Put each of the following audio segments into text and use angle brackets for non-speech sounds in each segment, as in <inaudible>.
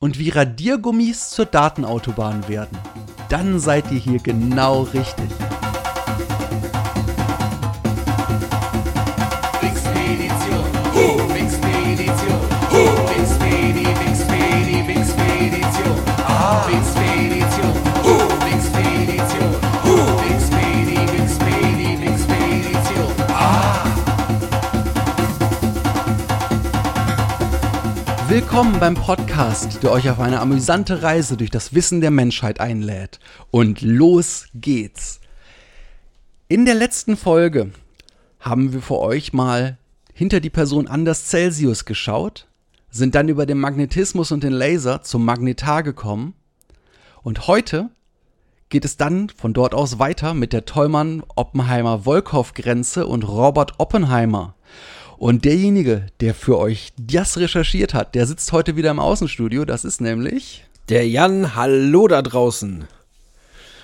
und wie Radiergummis zur Datenautobahn werden, dann seid ihr hier genau richtig. Willkommen beim Podcast, der euch auf eine amüsante Reise durch das Wissen der Menschheit einlädt. Und los geht's. In der letzten Folge haben wir für euch mal hinter die Person Anders Celsius geschaut, sind dann über den Magnetismus und den Laser zum Magnetar gekommen und heute geht es dann von dort aus weiter mit der Tollmann-Oppenheimer-Volkow-Grenze und Robert Oppenheimer. Und derjenige, der für euch das recherchiert hat, der sitzt heute wieder im Außenstudio. Das ist nämlich. Der Jan, hallo da draußen.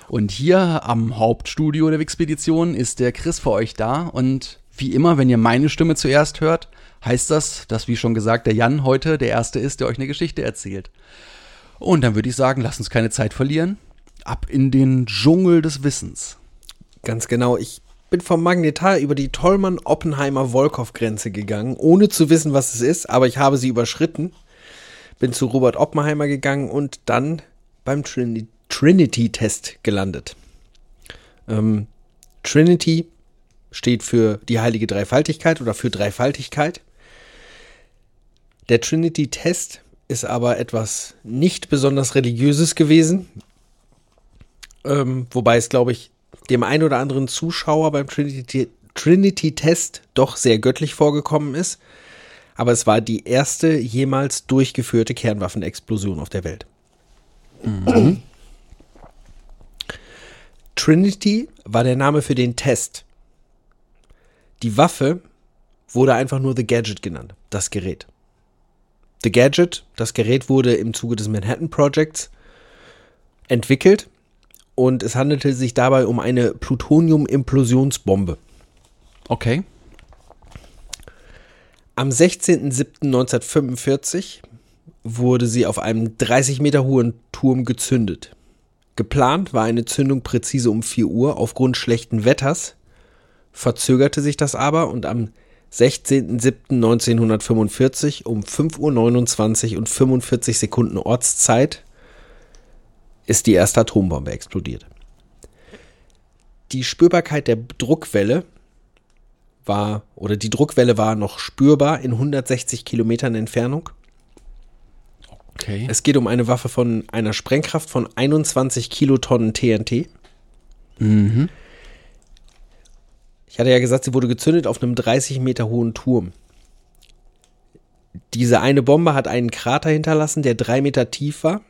Und hier am Hauptstudio der Wixpedition ist der Chris für euch da. Und wie immer, wenn ihr meine Stimme zuerst hört, heißt das, dass, wie schon gesagt, der Jan heute der Erste ist, der euch eine Geschichte erzählt. Und dann würde ich sagen, lasst uns keine Zeit verlieren. Ab in den Dschungel des Wissens. Ganz genau, ich bin vom Magnetar über die Tollmann-Oppenheimer-Volkow-Grenze gegangen, ohne zu wissen, was es ist, aber ich habe sie überschritten. Bin zu Robert Oppenheimer gegangen und dann beim Trini Trinity-Test gelandet. Ähm, Trinity steht für die heilige Dreifaltigkeit oder für Dreifaltigkeit. Der Trinity-Test ist aber etwas nicht besonders religiöses gewesen. Ähm, wobei es, glaube ich, dem einen oder anderen Zuschauer beim Trinity- Trinity-Test doch sehr göttlich vorgekommen ist. Aber es war die erste jemals durchgeführte Kernwaffenexplosion auf der Welt. Trinity war der Name für den Test. Die Waffe wurde einfach nur The Gadget genannt, das Gerät. The Gadget, das Gerät wurde im Zuge des Manhattan Projects entwickelt und es handelte sich dabei um eine Plutonium-Implosionsbombe. Okay. Am 16.07.1945 wurde sie auf einem 30 Meter hohen Turm gezündet. Geplant war eine Zündung präzise um 4 Uhr. Aufgrund schlechten Wetters verzögerte sich das aber und am 16.07.1945 um 5.29 Uhr und 45 Sekunden Ortszeit ist die erste Atombombe explodiert. Die Spürbarkeit der Druckwelle war, oder die Druckwelle war noch spürbar in 160 Kilometern Entfernung. Okay. Es geht um eine Waffe von einer Sprengkraft von 21 Kilotonnen TNT. Mhm. Ich hatte ja gesagt, sie wurde gezündet auf einem 30 Meter hohen Turm. Diese eine Bombe hat einen Krater hinterlassen, der drei Meter tief war.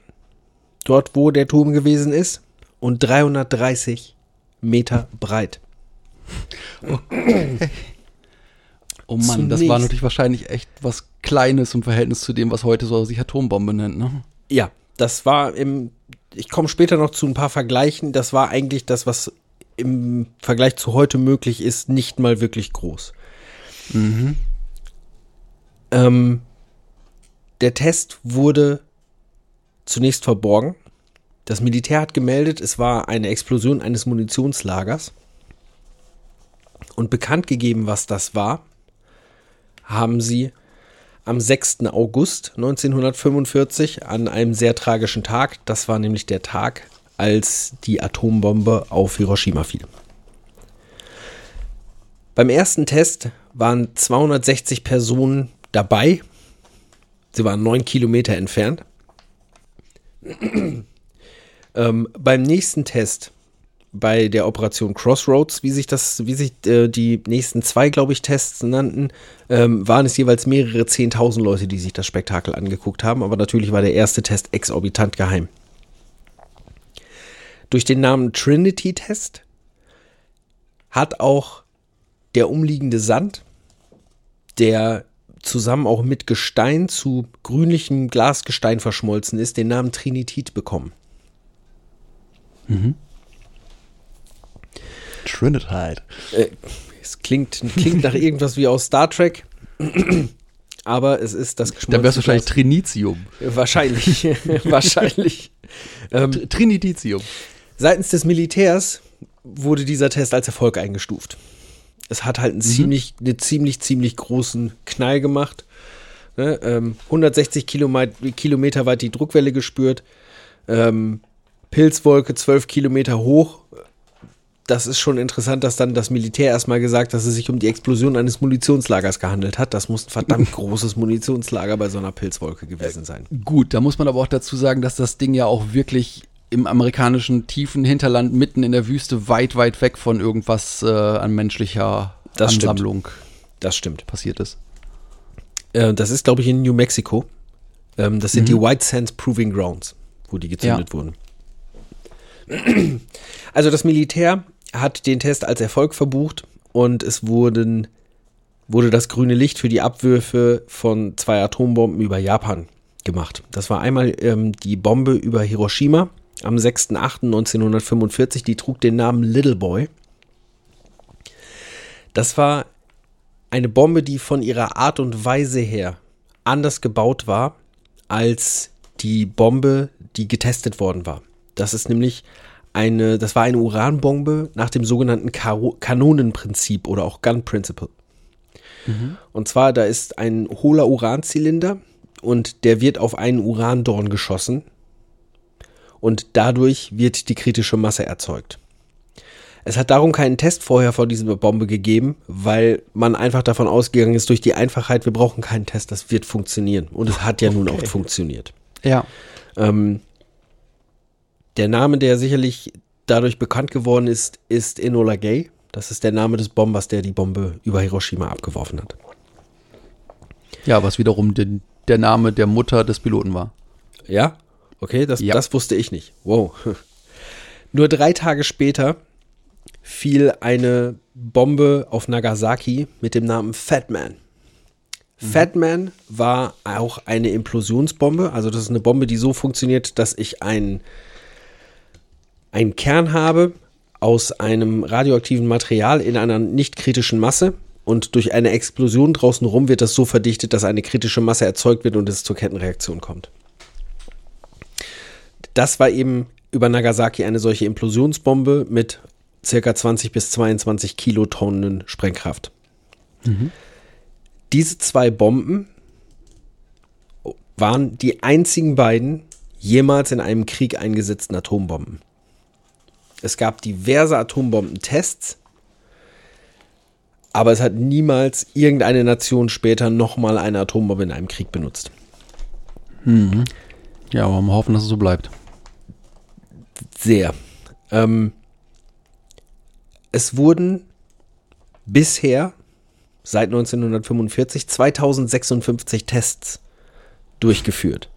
Dort, wo der Turm gewesen ist. Und 330 Meter breit. Oh Mann, das war Zunächst- natürlich wahrscheinlich echt was Kleines im Verhältnis zu dem, was heute so sich Atombombe nennt, ne? Ja, das war im. Ich komme später noch zu ein paar Vergleichen. Das war eigentlich das, was im Vergleich zu heute möglich ist, nicht mal wirklich groß. Ähm, der Test wurde zunächst verborgen. Das Militär hat gemeldet, es war eine Explosion eines Munitionslagers. Und bekannt gegeben, was das war, haben sie am 6. August 1945 an einem sehr tragischen Tag, das war nämlich der Tag, als die Atombombe auf Hiroshima fiel. Beim ersten Test waren 260 Personen dabei. Sie waren neun Kilometer entfernt. <clears throat> ähm, beim nächsten Test bei der Operation Crossroads, wie sich das, wie sich äh, die nächsten zwei, glaube ich, Tests nannten, ähm, waren es jeweils mehrere zehntausend Leute, die sich das Spektakel angeguckt haben. Aber natürlich war der erste Test exorbitant geheim. Durch den Namen Trinity-Test hat auch der umliegende Sand, der zusammen auch mit Gestein zu grünlichem Glasgestein verschmolzen ist, den Namen Trinitit bekommen. Trinitide. Äh, es klingt, klingt nach irgendwas wie aus Star Trek, aber es ist das Dann wäre es geschmolzene wahrscheinlich Trinitium. Wahrscheinlich. <laughs> wahrscheinlich. Ähm, Tr- Trinititium. Seitens des Militärs wurde dieser Test als Erfolg eingestuft. Es hat halt einen ziemlich, einen ziemlich, ziemlich großen Knall gemacht. Ne, ähm, 160 Kilometer, weit die Druckwelle gespürt. Ähm, Pilzwolke 12 Kilometer hoch. Das ist schon interessant, dass dann das Militär erstmal gesagt, dass es sich um die Explosion eines Munitionslagers gehandelt hat. Das muss ein verdammt <laughs> großes Munitionslager bei so einer Pilzwolke gewesen sein. Gut, da muss man aber auch dazu sagen, dass das Ding ja auch wirklich im amerikanischen tiefen Hinterland mitten in der Wüste weit, weit weg von irgendwas äh, an menschlicher Das stimmt. Ansammlung Das stimmt. passiert ist. Äh, das ist, glaube ich, in New Mexico. Ähm, das sind die White Sands Proving Grounds, wo die gezündet Ja. wurden. <clears throat> Also das Militär hat den Test als Erfolg verbucht und es wurden, wurde das grüne Licht für die Abwürfe von zwei Atombomben über Japan gemacht. Das war einmal ähm, die Bombe über Hiroshima am 6.8.1945, die trug den Namen Little Boy. Das war eine Bombe, die von ihrer Art und Weise her anders gebaut war als die Bombe, die getestet worden war. Das ist nämlich eine, das war eine Uranbombe nach dem sogenannten Karo Kanonenprinzip oder auch Gun Principle. Und zwar, da ist ein hohler Uranzylinder und der wird auf einen Urandorn geschossen und dadurch wird die kritische Masse erzeugt. Es hat darum keinen Test vorher vor dieser Bombe gegeben, weil man einfach davon ausgegangen ist, durch die Einfachheit, wir brauchen keinen Test, das wird funktionieren. Und es hat ja nun auch funktioniert. Ja. Ähm, der Name, der sicherlich dadurch bekannt geworden ist, ist Enola Gay. Das ist der Name des Bombers, der die Bombe über Hiroshima abgeworfen hat. Ja, was wiederum den, der Name der Mutter des Piloten war. Ja? Okay, das, Ja. das wusste ich nicht. Wow. <laughs> Nur drei Tage später fiel eine Bombe auf Nagasaki mit dem Namen Fat Man. Fat Man war auch eine Implosionsbombe. Also das ist eine Bombe, die so funktioniert, dass ich einen, einen Kern habe aus einem radioaktiven Material in einer nicht kritischen Masse. Und durch eine Explosion draußen rum wird das so verdichtet, dass eine kritische Masse erzeugt wird und es zur Kettenreaktion kommt. Das war eben über Nagasaki eine solche Implosionsbombe mit circa 20 bis 22 Kilotonnen Sprengkraft. Diese zwei Bomben waren die einzigen beiden jemals in einem Krieg eingesetzten Atombomben. Es gab diverse Atombombentests, aber es hat niemals irgendeine Nation später nochmal eine Atombombe in einem Krieg benutzt. Ja, aber wir hoffen, dass es so bleibt. Sehr. Ähm, es wurden bisher seit 1945 2056 Tests durchgeführt.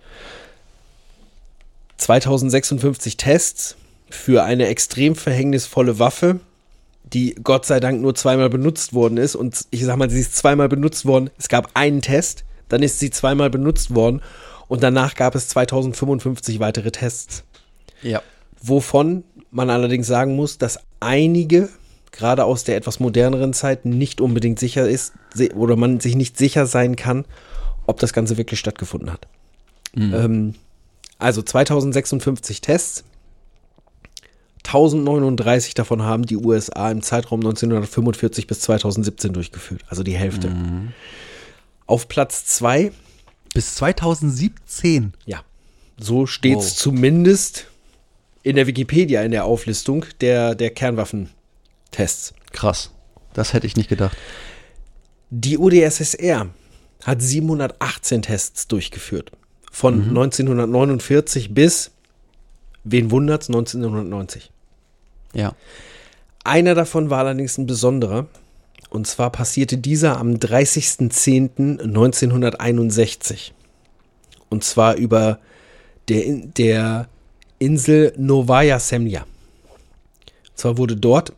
2056 Tests für eine extrem verhängnisvolle Waffe, die Gott sei Dank nur zweimal benutzt worden ist. Und ich sag mal, sie ist zweimal benutzt worden. Es gab einen Test, dann ist sie zweimal benutzt worden und danach gab es 2055 weitere Tests Ja. Wovon man allerdings sagen muss, dass einige, gerade aus der etwas moderneren Zeit, nicht unbedingt sicher ist oder man sich nicht sicher sein kann, ob das Ganze wirklich stattgefunden hat. Ähm, also 2056 Tests, 1039 davon haben die USA im Zeitraum 1945 bis 2017 durchgeführt, also die Hälfte. Auf Platz 2 Bis 2017. ja, so steht es Wow. zumindest in der Wikipedia in der Auflistung der, der Kernwaffentests. Krass. Das hätte ich nicht gedacht. Die UdSSR hat 718 Tests durchgeführt. Von 1949 bis, wen wundert's, 1990. Ja. Einer davon war allerdings ein besonderer. Und zwar passierte dieser am 30.10.1961. Und zwar über der, In- der Insel Novaya Semlja. Und zwar wurde dort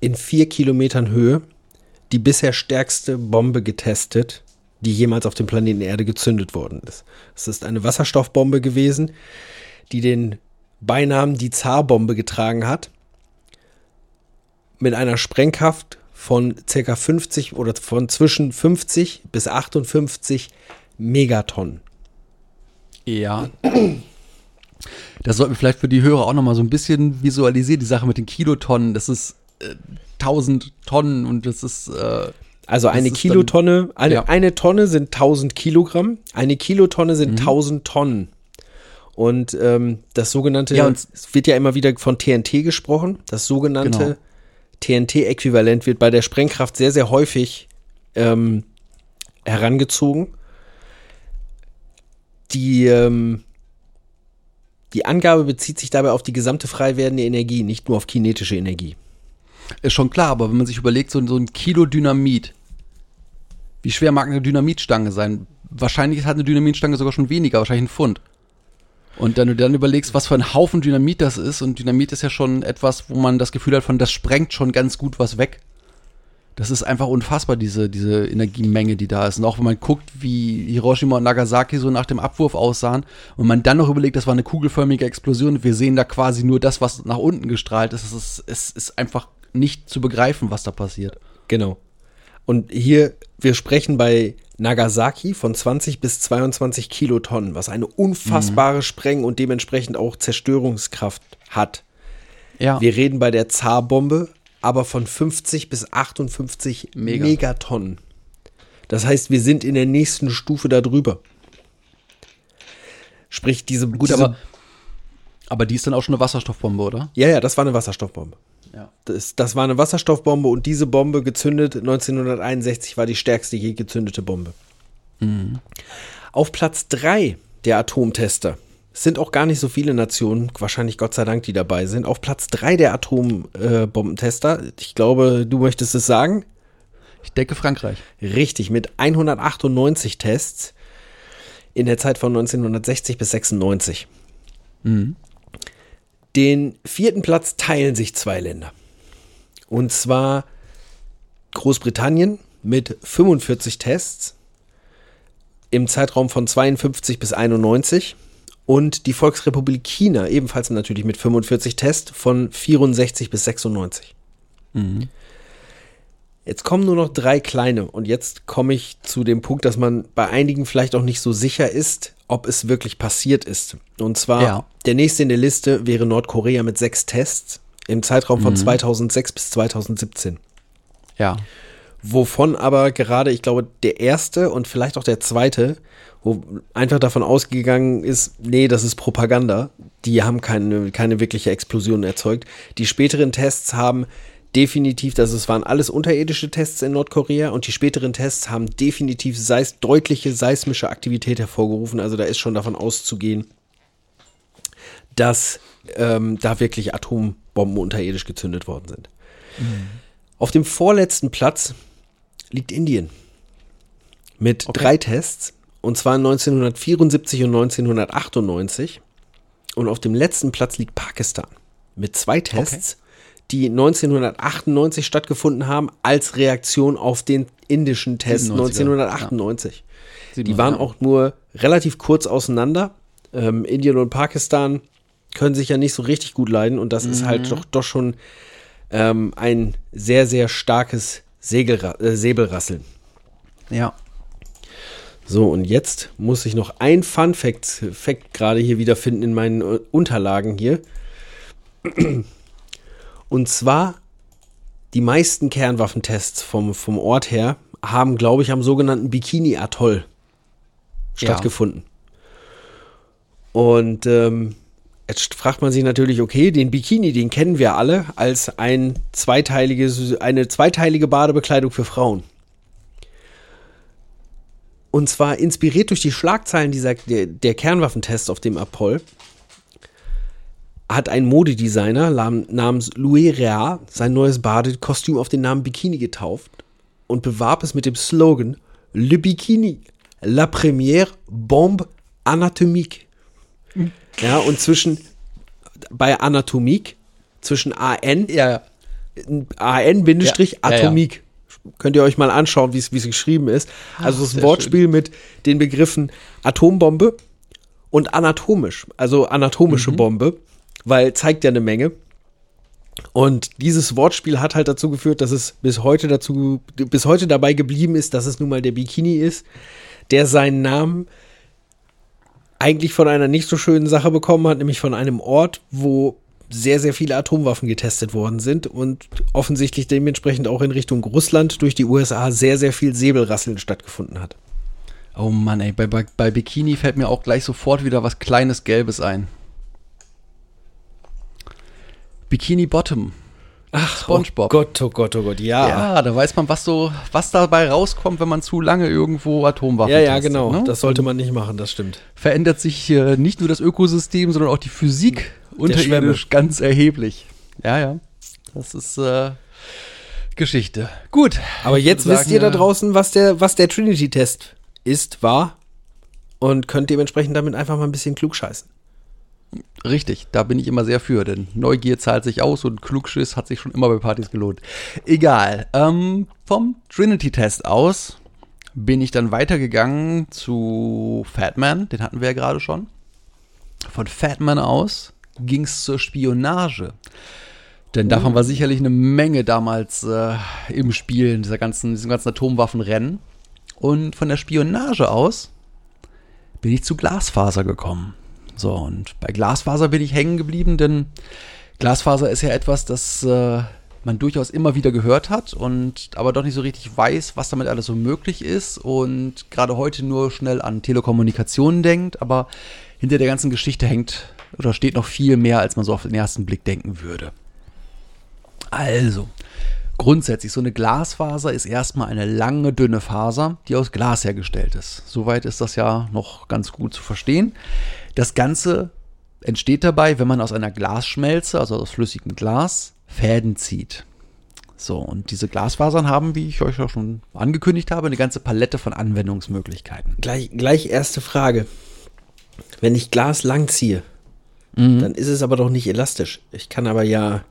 in vier Kilometern Höhe die bisher stärkste Bombe getestet, die jemals auf dem Planeten Erde gezündet worden ist. Es ist eine Wasserstoffbombe gewesen, die den Beinamen die Zarbombe getragen hat mit einer Sprengkraft von circa 50 oder von zwischen 50 bis 58 Megatonnen. Ja. Das sollten wir vielleicht für die Hörer auch nochmal so ein bisschen visualisieren, die Sache mit den Kilotonnen. Das ist äh, 1000 Tonnen und das ist. Äh, Also eine Kilotonne, eine, ja. eine Tonne sind 1000 Kilogramm, eine Kilotonne Mhm. sind 1000 Tonnen. Und ähm, das sogenannte, Ja, und- es wird ja immer wieder von TNT gesprochen, das sogenannte Genau. TNT-Äquivalent wird bei der Sprengkraft sehr, sehr häufig ähm, herangezogen. Die, ähm, die Angabe bezieht sich dabei auf die gesamte frei werdende Energie, nicht nur auf kinetische Energie. ist schon klar, aber wenn man sich überlegt, so, so ein Kilo Dynamit, wie schwer mag eine Dynamitstange sein? Wahrscheinlich hat eine Dynamitstange sogar schon weniger, wahrscheinlich ein Pfund. Und dann du dann überlegst, was für ein Haufen Dynamit das ist, und Dynamit ist ja schon etwas, wo man das Gefühl hat, von das sprengt schon ganz gut was weg. Das ist einfach unfassbar, diese, diese Energiemenge, die da ist. Und auch wenn man guckt, wie Hiroshima und Nagasaki so nach dem Abwurf aussahen und man dann noch überlegt, das war eine kugelförmige Explosion, wir sehen da quasi nur das, was nach unten gestrahlt ist. Es ist, es ist einfach nicht zu begreifen, was da passiert. Genau. Und hier, wir sprechen bei Nagasaki von 20 bis 22 Kilotonnen, was eine unfassbare Spreng- und dementsprechend auch Zerstörungskraft hat. Ja. Wir reden bei der Zarbombe aber von 50 bis 58 Mega. Megatonnen. Das heißt, wir sind in der nächsten Stufe darüber. Sprich, diese. Gut, diese, aber, aber die ist dann auch schon eine Wasserstoffbombe, oder? Ja, ja, das war eine Wasserstoffbombe. Ja. Das, das war eine Wasserstoffbombe und diese Bombe gezündet 1961 war die stärkste je gezündete Bombe. Auf Platz 3 der Atomtester es sind auch gar nicht so viele Nationen, wahrscheinlich Gott sei Dank, die dabei sind. Auf Platz 3 der Atombombentester, ich glaube, du möchtest es sagen, Ich denke Frankreich. richtig, mit 198 Tests in der Zeit von 1960 bis 96. Den vierten Platz teilen sich zwei Länder. Und zwar Großbritannien mit 45 Tests im Zeitraum von 52 bis 91 und die Volksrepublik China ebenfalls natürlich mit 45 Tests von 64 bis 96. Jetzt kommen nur noch drei kleine und jetzt komme ich zu dem Punkt, dass man bei einigen vielleicht auch nicht so sicher ist, ob es wirklich passiert ist. Und zwar Ja. der nächste in der Liste wäre Nordkorea mit sechs Tests im Zeitraum von 2006 bis 2017. Ja. Wovon aber gerade, ich glaube, der erste und vielleicht auch der zweite, wo einfach davon ausgegangen ist, nee, das ist Propaganda. Die haben keine, keine wirkliche Explosion erzeugt. Die späteren Tests haben definitiv, das es waren alles unterirdische Tests in Nordkorea und die späteren Tests haben definitiv seis deutliche seismische Aktivität hervorgerufen. Also da ist schon davon auszugehen, dass ähm, da wirklich Atombomben unterirdisch gezündet worden sind. Auf dem vorletzten Platz liegt Indien mit Okay. drei Tests und zwar 1974 und 1998 und auf dem letzten Platz liegt Pakistan mit zwei Tests, die 1998 stattgefunden haben als Reaktion auf den indischen Test 97er, 1998. Die 97er, waren ja. auch nur relativ kurz auseinander. Ähm, Indien und Pakistan können sich ja nicht so richtig gut leiden und das ist halt doch, doch schon ähm, ein sehr, sehr starkes Segelra äh, Säbelrasseln. Ja. So, und jetzt muss ich noch ein Fun Fact, Fact gerade hier wiederfinden in meinen äh, Unterlagen hier. Und zwar, die meisten Kernwaffentests vom, vom Ort her haben, glaube ich, am sogenannten Bikini-Atoll stattgefunden. Und ähm, jetzt fragt man sich natürlich, okay, den Bikini, den kennen wir alle als ein zweiteiliges, eine zweiteilige Badebekleidung für Frauen. Und zwar inspiriert durch die Schlagzeilen dieser, der, der Kernwaffentests auf dem Apoll, hat ein Modedesigner namens Louis Rea sein neues Badekostüm auf den Namen Bikini getauft und bewarb es mit dem Slogan Le Bikini, la première bombe anatomique. Ja, und zwischen, bei Anatomik, zwischen AN, Ja, AN-Atomique. Könnt ihr euch mal anschauen, wie es geschrieben ist. Also ein sehr Wortspiel mit den Begriffen Atombombe und anatomisch, also anatomische Mhm. Bombe, weil zeigt ja eine Menge. Und dieses Wortspiel hat halt dazu geführt, dass es bis heute dazu, bis heute dabei geblieben ist, dass es nun mal der Bikini ist, der seinen Namen eigentlich von einer nicht so schönen Sache bekommen hat, nämlich von einem Ort, wo sehr, sehr viele Atomwaffen getestet worden sind und offensichtlich dementsprechend auch in Richtung Russland durch die USA sehr, sehr viel Säbelrasseln stattgefunden hat. Oh Mann, ey, bei, bei, bei Bikini fällt mir auch gleich sofort wieder was kleines Gelbes ein. Bikini Bottom. Ach, SpongeBob. Oh Gott, oh Gott, oh Gott, ja. Ja, da weiß man, was so, was dabei rauskommt, wenn man zu lange irgendwo Atomwaffen ja, ja testet, genau. ne? Das sollte man nicht machen, das stimmt. Verändert sich äh, nicht nur das Ökosystem, sondern auch die Physik unterirdisch ganz erheblich. Ja, ja. Das ist äh, Geschichte. Gut. Aber jetzt würde wisst ihr da sagen, äh, draußen, was der, was der Trinity-Test ist, war und könnt dementsprechend damit einfach mal ein bisschen klug scheißen. Richtig, da bin ich immer sehr für, denn Neugier zahlt sich aus und Klugschiss hat sich schon immer bei Partys gelohnt. Egal. Ähm, vom Trinity-Test aus bin ich dann weitergegangen zu Fatman, den hatten wir ja gerade schon. Von Fatman aus ging es zur Spionage. Denn davon war sicherlich eine Menge damals äh, im Spiel, in dieser ganzen, diesem ganzen Atomwaffenrennen. Und von der Spionage aus bin ich zu Glasfaser gekommen. So, und bei Glasfaser bin ich hängen geblieben, denn Glasfaser ist ja etwas, das äh, man durchaus immer wieder gehört hat und aber doch nicht so richtig weiß, was damit alles so möglich ist und gerade heute nur schnell an Telekommunikation denkt, aber hinter der ganzen Geschichte hängt oder steht noch viel mehr, als man so auf den ersten Blick denken würde. Also, grundsätzlich, so eine Glasfaser ist erstmal eine lange, dünne Faser, die aus Glas hergestellt ist. Soweit ist das ja noch ganz gut zu verstehen. Das Ganze entsteht dabei, wenn man aus einer Glasschmelze, also aus flüssigem Glas, Fäden zieht. So, und diese Glasfasern haben, wie ich euch auch schon angekündigt habe, eine ganze Palette von Anwendungsmöglichkeiten. Gleich, gleich erste Frage. Wenn ich Glas lang ziehe, dann ist es aber doch nicht elastisch. Ich kann aber ja.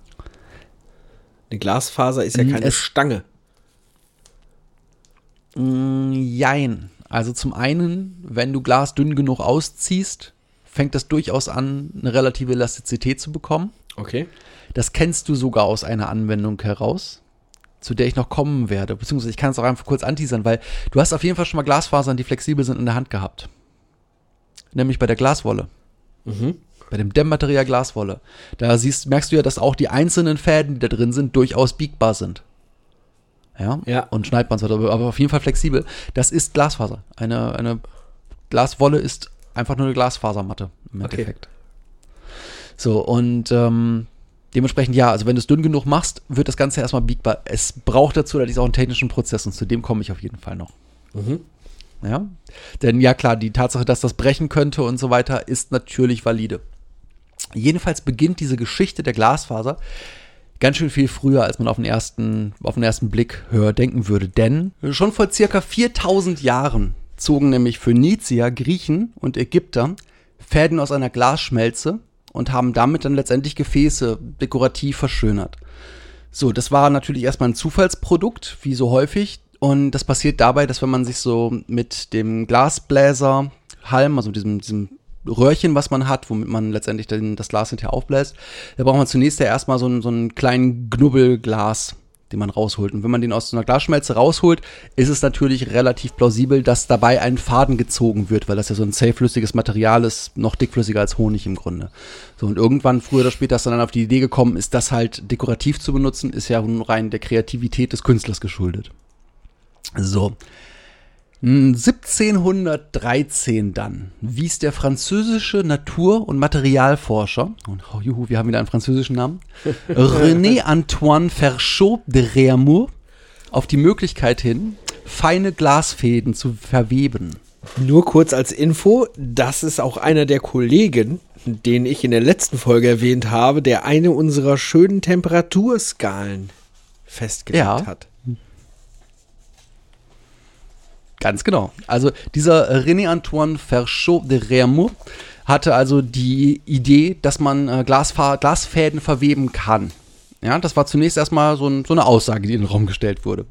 Eine Glasfaser ist ja Mm, keine es- Stange. Mm, Jein. Also zum einen, wenn du Glas dünn genug ausziehst, fängt das durchaus an, eine relative Elastizität zu bekommen. Okay. Das kennst du sogar aus einer Anwendung heraus, zu der ich noch kommen werde. Beziehungsweise ich kann es auch einfach kurz anteasern, weil du hast auf jeden Fall schon mal Glasfasern, die flexibel sind, in der Hand gehabt. Nämlich bei der Glaswolle. Bei dem Dämmmaterial Glaswolle. Da siehst, merkst du ja, dass auch die einzelnen Fäden, die da drin sind, durchaus biegbar sind. Ja, Ja. und weiter, aber auf jeden Fall flexibel. Das ist Glasfaser. Eine, eine Glaswolle ist einfach nur eine Glasfasermatte im Okay. Endeffekt. So, und ähm, dementsprechend ja, also wenn du es dünn genug machst, wird das Ganze erstmal biegbar. Es braucht dazu allerdings auch einen technischen Prozess und zu dem komme ich auf jeden Fall noch. Ja, denn ja klar, die Tatsache, dass das brechen könnte und so weiter, ist natürlich valide. Jedenfalls beginnt diese Geschichte der Glasfaser ganz schön viel früher, als man auf den ersten, auf den ersten Blick höher denken würde. Denn schon vor circa 4000 Jahren zogen nämlich Phönizier, Griechen und Ägypter Fäden aus einer Glasschmelze und haben damit dann letztendlich Gefäße dekorativ verschönert. So, das war natürlich erstmal ein Zufallsprodukt, wie so häufig. Und das passiert dabei, dass wenn man sich so mit dem Glasbläser Halm, also diesem, diesem Röhrchen, was man hat, womit man letztendlich dann das Glas hinterher aufbläst, da braucht man zunächst ja erstmal so einen, so einen kleinen Knubbelglas, den man rausholt. Und wenn man den aus so einer Glasschmelze rausholt, ist es natürlich relativ plausibel, dass dabei ein Faden gezogen wird, weil das ja so ein zähflüssiges Material ist, noch dickflüssiger als Honig im Grunde. So, und irgendwann, früher oder später, ist dann auf die Idee gekommen, ist das halt dekorativ zu benutzen, ist ja nun rein der Kreativität des Künstlers geschuldet. So. Hm, 1713 dann wies der französische Natur- und Materialforscher, und oh, juhu, wir haben wieder einen französischen Namen, <laughs> René Antoine Ferchot de Réaumur auf die Möglichkeit hin, feine Glasfäden zu verweben. Nur kurz als Info, das ist auch einer der Kollegen, den ich in der letzten Folge erwähnt habe, der eine unserer schönen Temperaturskalen festgelegt Ja. hat. Ganz genau. Also dieser René Antoine Ferchot de Reaumur hatte also die Idee, dass man äh, Glasfa Glasfäden verweben kann. Ja, das war zunächst erstmal so, ein, so eine Aussage, die in den Raum gestellt wurde.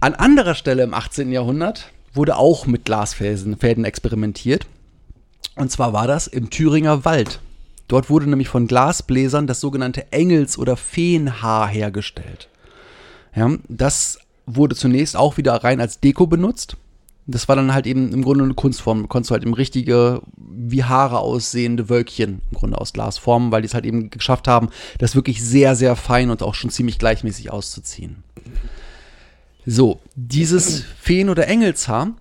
An anderer Stelle im 18. Jahrhundert wurde auch mit Glasfäden Fäden experimentiert. Und zwar war das im Thüringer Wald. Dort wurde nämlich von Glasbläsern das sogenannte Engels- oder Feenhaar hergestellt. Ja, das wurde zunächst auch wieder rein als Deko benutzt. Das war dann halt eben im Grunde eine Kunstform. Du konntest halt eben richtige, wie Haare aussehende Wölkchen im Grunde aus Glas formen, weil die es halt eben geschafft haben, das wirklich sehr, sehr fein und auch schon ziemlich gleichmäßig auszuziehen. So, dieses Feen- oder Engelshaar,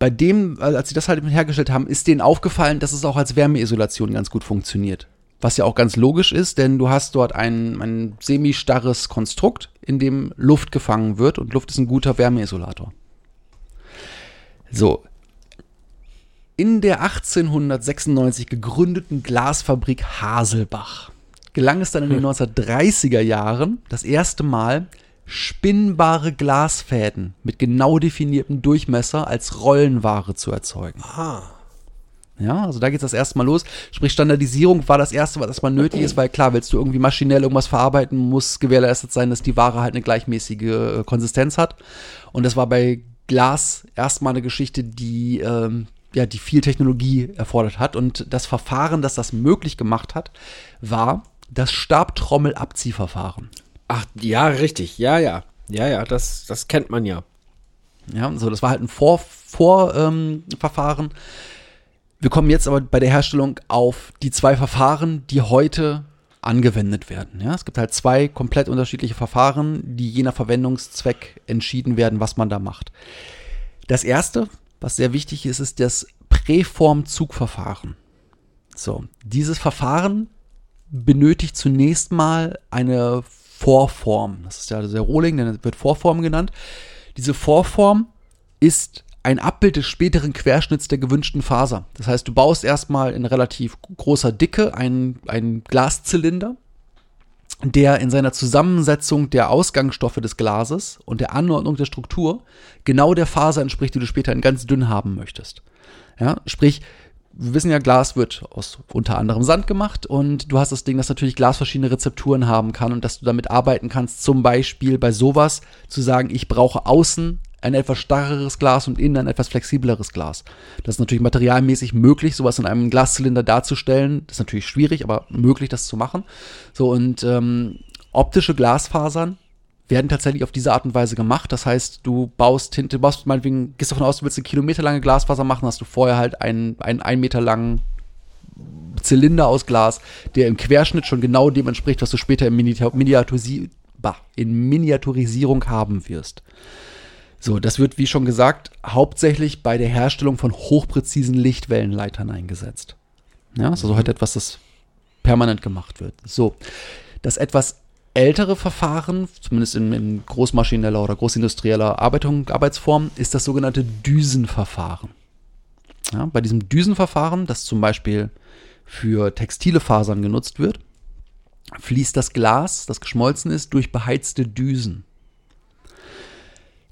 bei dem, als sie das halt hergestellt haben, ist denen aufgefallen, dass es auch als Wärmeisolation ganz gut funktioniert. Was ja auch ganz logisch ist, denn du hast dort ein, ein semi-starres Konstrukt, in dem Luft gefangen wird und Luft ist ein guter Wärmeisolator. So. In der 1896 gegründeten Glasfabrik Haselbach gelang es dann in den <laughs> 1930er Jahren das erste Mal, spinnbare Glasfäden mit genau definiertem Durchmesser als Rollenware zu erzeugen. Ah. Ja, also da geht es das erste Mal los. Sprich, Standardisierung war das erste, was erstmal nötig ist, weil klar, willst du irgendwie maschinell irgendwas verarbeiten, muss gewährleistet sein, dass die Ware halt eine gleichmäßige äh, Konsistenz hat. Und das war bei Glas erstmal eine Geschichte, die, ähm, ja, die viel Technologie erfordert hat. Und das Verfahren, das das möglich gemacht hat, war das Stabtrommelabziehverfahren. Ach, ja, richtig. Ja, ja. Ja, ja, das, das kennt man ja. Ja, so, das war halt ein Vorverfahren. Ähm, Verfahren. Wir kommen jetzt aber bei der Herstellung auf die zwei Verfahren, die heute angewendet werden. Ja, es gibt halt zwei komplett unterschiedliche Verfahren, die je nach Verwendungszweck entschieden werden, was man da macht. Das erste, was sehr wichtig ist, ist das Präform-Zugverfahren. So, dieses Verfahren benötigt zunächst mal eine Vorform. Das ist ja der Rohling, der wird Vorform genannt. Diese Vorform ist ein Abbild des späteren Querschnitts der gewünschten Faser. Das heißt, du baust erstmal in relativ großer Dicke einen, einen Glaszylinder, der in seiner Zusammensetzung der Ausgangsstoffe des Glases und der Anordnung der Struktur genau der Faser entspricht, die du später in ganz dünn haben möchtest. Ja, sprich, wir wissen ja, Glas wird aus unter anderem Sand gemacht und du hast das Ding, dass natürlich Glas verschiedene Rezepturen haben kann und dass du damit arbeiten kannst, zum Beispiel bei sowas zu sagen, ich brauche außen ein etwas starreres Glas und innen ein etwas flexibleres Glas. Das ist natürlich materialmäßig möglich, sowas in einem Glaszylinder darzustellen. Das ist natürlich schwierig, aber möglich, das zu machen. So und ähm, optische Glasfasern werden tatsächlich auf diese Art und Weise gemacht. Das heißt, du baust hinter, baust meinetwegen, gehst davon aus, du willst eine kilometerlange Glasfaser machen, hast du vorher halt einen, einen ein Meter langen Zylinder aus Glas, der im Querschnitt schon genau dem entspricht, was du später in, Miniatur in Miniaturisierung haben wirst. So, das wird, wie schon gesagt, hauptsächlich bei der Herstellung von hochpräzisen Lichtwellenleitern eingesetzt. Ja, das ist also heute etwas, das permanent gemacht wird. So, das etwas ältere Verfahren, zumindest in, in großmaschineller oder großindustrieller Arbeitung, Arbeitsform, ist das sogenannte Düsenverfahren. Ja, bei diesem Düsenverfahren, das zum Beispiel für textile Fasern genutzt wird, fließt das Glas, das geschmolzen ist, durch beheizte Düsen.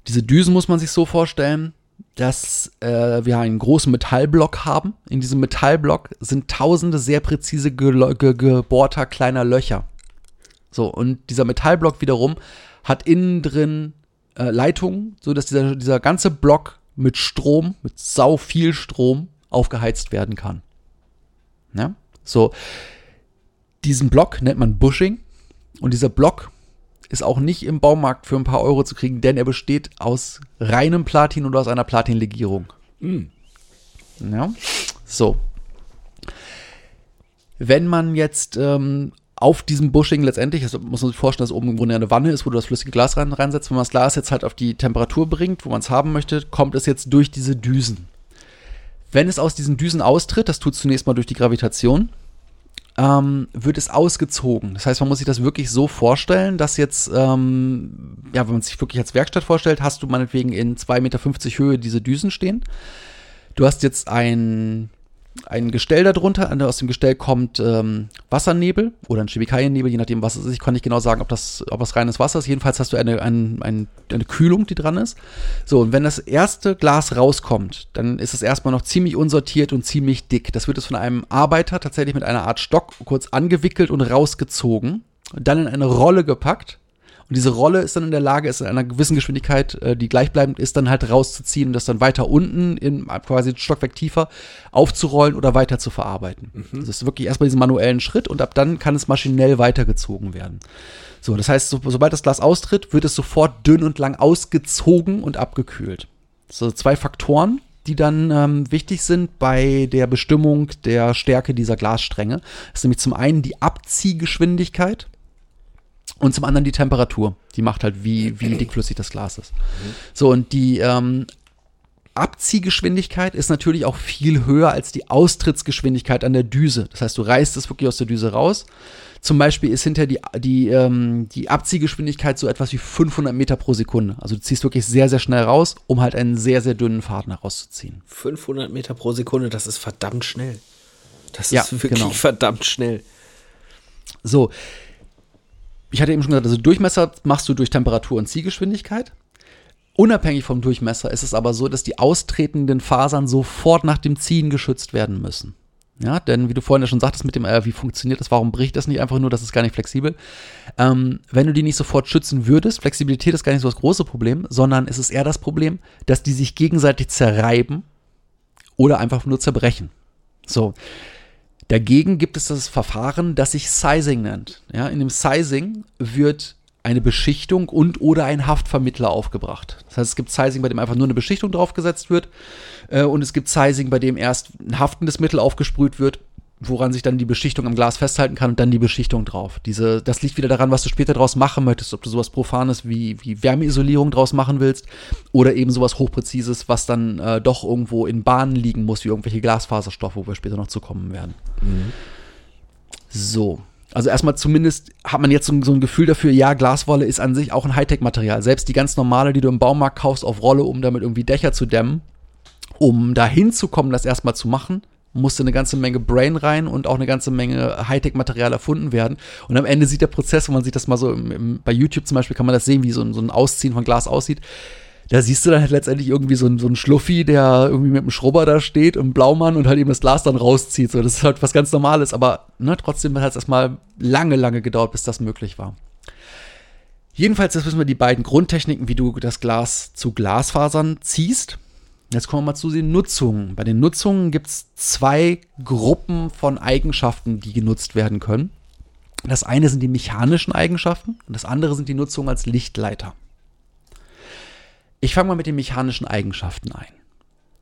Diese Düsen muss man sich so vorstellen, dass äh, wir einen großen Metallblock haben. In diesem Metallblock sind tausende sehr präzise ge ge gebohrter kleiner Löcher. So, und dieser Metallblock wiederum hat innen drin äh, Leitungen, sodass dieser, dieser ganze Block mit Strom, mit sau viel Strom aufgeheizt werden kann. Ja? So, diesen Block nennt man Bushing und dieser Block ist auch nicht im Baumarkt für ein paar Euro zu kriegen, denn er besteht aus reinem Platin oder aus einer Platinlegierung. Ja, so. Wenn man jetzt ähm, auf diesem Bushing letztendlich, also muss man sich vorstellen, dass oben im Grunde eine Wanne ist, wo du das flüssige Glas rein, reinsetzt. Wenn man das Glas jetzt halt auf die Temperatur bringt, wo man es haben möchte, kommt es jetzt durch diese Düsen. Wenn es aus diesen Düsen austritt, das tut zunächst mal durch die Gravitation, ähm, wird es ausgezogen. Das heißt, man muss sich das wirklich so vorstellen, dass jetzt, ähm, ja, wenn man sich wirklich als Werkstatt vorstellt, hast du meinetwegen in 2,50 Meter Höhe diese Düsen stehen. Du hast jetzt ein, ein Gestell darunter. Aus dem Gestell kommt ähm, Wassernebel oder ein Chemikaliennebel, je nachdem, was es ist. Ich kann nicht genau sagen, ob das, ob das reines Wasser ist. Jedenfalls hast du eine, eine, eine, eine Kühlung, die dran ist. So, und wenn das erste Glas rauskommt, dann ist es erstmal noch ziemlich unsortiert und ziemlich dick. Das wird es von einem Arbeiter tatsächlich mit einer Art Stock kurz angewickelt und rausgezogen, dann in eine Rolle gepackt und diese Rolle ist dann in der Lage, es in einer gewissen Geschwindigkeit, äh, die gleichbleibend ist, dann halt rauszuziehen und das dann weiter unten, in quasi Stockwerk tiefer, aufzurollen oder weiter zu verarbeiten. Mhm. Das ist wirklich erstmal diesen manuellen Schritt und ab dann kann es maschinell weitergezogen werden. So, das heißt, so, sobald das Glas austritt, wird es sofort dünn und lang ausgezogen und abgekühlt. So zwei Faktoren, die dann ähm, wichtig sind bei der Bestimmung der Stärke dieser Glasstränge. Das ist nämlich zum einen die Abziehgeschwindigkeit. Und zum anderen die Temperatur. Die macht halt, wie, wie <clears throat> dickflüssig das Glas ist. Mhm. So, und die ähm, Abziehgeschwindigkeit ist natürlich auch viel höher als die Austrittsgeschwindigkeit an der Düse. Das heißt, du reißt es wirklich aus der Düse raus. Zum Beispiel ist hinter die, die, ähm, die Abziehgeschwindigkeit so etwas wie 500 Meter pro Sekunde. Also du ziehst wirklich sehr, sehr schnell raus, um halt einen sehr, sehr dünnen Faden herauszuziehen. 500 Meter pro Sekunde, das ist verdammt schnell. Das Ja, ist wirklich genau. verdammt schnell. So, ich hatte eben schon gesagt, also Durchmesser machst du durch Temperatur und Ziehgeschwindigkeit. Unabhängig vom Durchmesser ist es aber so, dass die austretenden Fasern sofort nach dem Ziehen geschützt werden müssen. Ja, denn wie du vorhin ja schon sagtest mit dem, äh, wie funktioniert das, warum bricht das nicht einfach nur, das ist gar nicht flexibel. Ähm, wenn du die nicht sofort schützen würdest, Flexibilität ist gar nicht so das große Problem, sondern es ist eher das Problem, dass die sich gegenseitig zerreiben oder einfach nur zerbrechen. So. Dagegen gibt es das Verfahren, das sich Sizing nennt. Ja, in dem Sizing wird eine Beschichtung und oder ein Haftvermittler aufgebracht. Das heißt, es gibt Sizing, bei dem einfach nur eine Beschichtung draufgesetzt wird äh, und es gibt Sizing, bei dem erst ein haftendes Mittel aufgesprüht wird, woran sich dann die Beschichtung am Glas festhalten kann und dann die Beschichtung drauf. Diese, das liegt wieder daran, was du später draus machen möchtest, ob du sowas Profanes wie, wie Wärmeisolierung draus machen willst oder eben sowas Hochpräzises, was dann äh, doch irgendwo in Bahnen liegen muss, wie irgendwelche Glasfaserstoffe, wo wir später noch zu kommen werden. So. Also erstmal zumindest hat man jetzt so, so ein Gefühl dafür, ja, Glaswolle ist an sich auch ein Hightech-Material. Selbst die ganz normale, die du im Baumarkt kaufst auf Rolle, um damit irgendwie Dächer zu dämmen, um da hinzukommen, das erstmal zu machen, musste eine ganze Menge Brain rein und auch eine ganze Menge Hightech-Material erfunden werden. Und am Ende sieht der Prozess, wenn man sieht das mal so im, im, bei YouTube zum Beispiel, kann man das sehen, wie so ein, so ein Ausziehen von Glas aussieht. Da siehst du dann halt letztendlich irgendwie so ein, so ein Schluffi, der irgendwie mit einem Schrubber da steht, im Blaumann und halt eben das Glas dann rauszieht. So, das ist halt was ganz Normales, aber ne, trotzdem hat es erstmal lange, lange gedauert, bis das möglich war. Jedenfalls, das wissen wir die beiden Grundtechniken, wie du das Glas zu Glasfasern ziehst. Jetzt kommen wir mal zu den Nutzungen. Bei den Nutzungen gibt es zwei Gruppen von Eigenschaften, die genutzt werden können. Das eine sind die mechanischen Eigenschaften und das andere sind die Nutzungen als Lichtleiter. Ich fange mal mit den mechanischen Eigenschaften ein.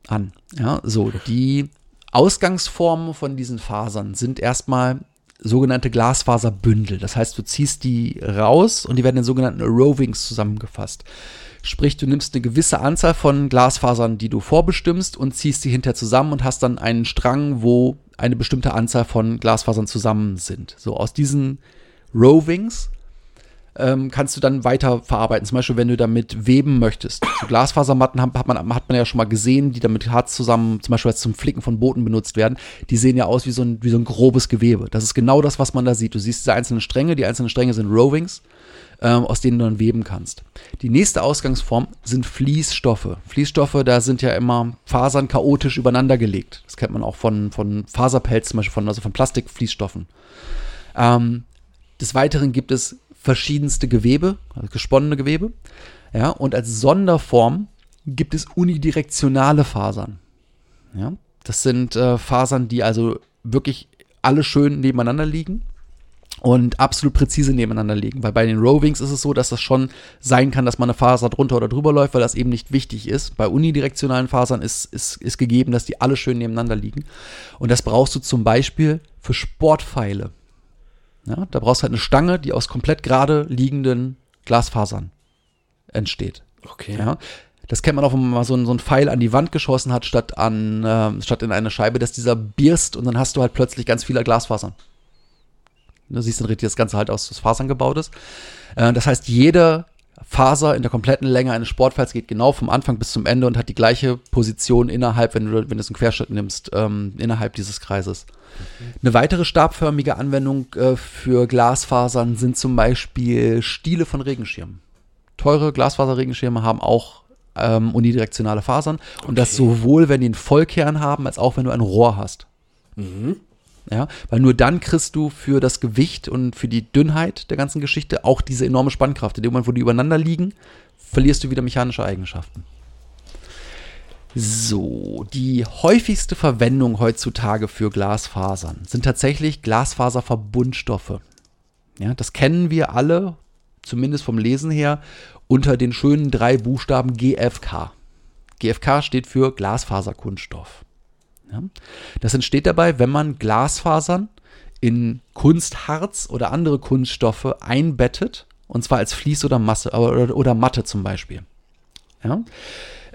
An. Ja, so, die Ausgangsformen von diesen Fasern sind erstmal sogenannte Glasfaserbündel. Das heißt, du ziehst die raus und die werden in sogenannten Rovings zusammengefasst. Sprich, du nimmst eine gewisse Anzahl von Glasfasern, die du vorbestimmst und ziehst die hinterher zusammen und hast dann einen Strang, wo eine bestimmte Anzahl von Glasfasern zusammen sind. So aus diesen Rovings ähm, kannst du dann weiter verarbeiten. Zum Beispiel, wenn du damit weben möchtest. So Glasfasermatten hat, man, hat man ja schon mal gesehen, die damit Harz zusammen, zum Beispiel zum Flicken von Booten benutzt werden. Die sehen ja aus wie so, ein, wie so ein grobes Gewebe. Das ist genau das, was man da sieht. Du siehst diese einzelnen Stränge, die einzelnen Stränge sind Rovings, ähm, aus denen du dann weben kannst. Die nächste Ausgangsform sind Fließstoffe. Fließstoffe, da sind ja immer Fasern chaotisch übereinander gelegt. Das kennt man auch von, von Faserpelz, zum Beispiel von, also von Plastikfließstoffen. Ähm, des Weiteren gibt es verschiedenste Gewebe, also gesponnene Gewebe. Ja, und als Sonderform gibt es unidirektionale Fasern. Ja, das sind äh, Fasern, die also wirklich alle schön nebeneinander liegen und absolut präzise nebeneinander liegen. Weil bei den Rovings ist es so, dass das schon sein kann, dass man eine Faser drunter oder drüber läuft, weil das eben nicht wichtig ist. Bei unidirektionalen Fasern ist, ist, ist gegeben, dass die alle schön nebeneinander liegen. Und das brauchst du zum Beispiel für Sportpfeile. Ja, da brauchst du halt eine Stange, die aus komplett gerade liegenden Glasfasern entsteht. Okay. Ja, das kennt man auch, wenn man mal so, einen- so einen Pfeil an die Wand geschossen hat, statt, an, äh, statt in eine Scheibe, dass dieser birst und dann hast du halt plötzlich ganz viele Glasfasern. Du siehst dann richtig, das Ganze halt aus, aus Fasern gebaut ist. Äh, das heißt, jede Faser in der kompletten Länge eines Sportpfeils geht genau vom Anfang bis zum Ende und hat die gleiche Position innerhalb, wenn du, wenn du es einen Querschnitt nimmst, ähm, innerhalb dieses Kreises. Eine weitere stabförmige Anwendung äh, für Glasfasern sind zum Beispiel Stiele von Regenschirmen. Teure Glasfaserregenschirme haben auch ähm, unidirektionale Fasern und das sowohl, wenn die einen Vollkern haben, als auch wenn du ein Rohr hast. Ja, weil nur dann kriegst du für das Gewicht und für die Dünnheit der ganzen Geschichte auch diese enorme Spannkraft. In dem Moment, wo die übereinander liegen, verlierst du wieder mechanische Eigenschaften. So, die häufigste Verwendung heutzutage für Glasfasern sind tatsächlich Glasfaserverbundstoffe. Ja, das kennen wir alle, zumindest vom Lesen her, unter den schönen drei Buchstaben GFK. GFK steht für Glasfaserkunststoff. Ja? Das entsteht dabei, wenn man Glasfasern in Kunstharz oder andere Kunststoffe einbettet, und zwar als Vlies oder Masse oder, oder Matte zum Beispiel. Ja?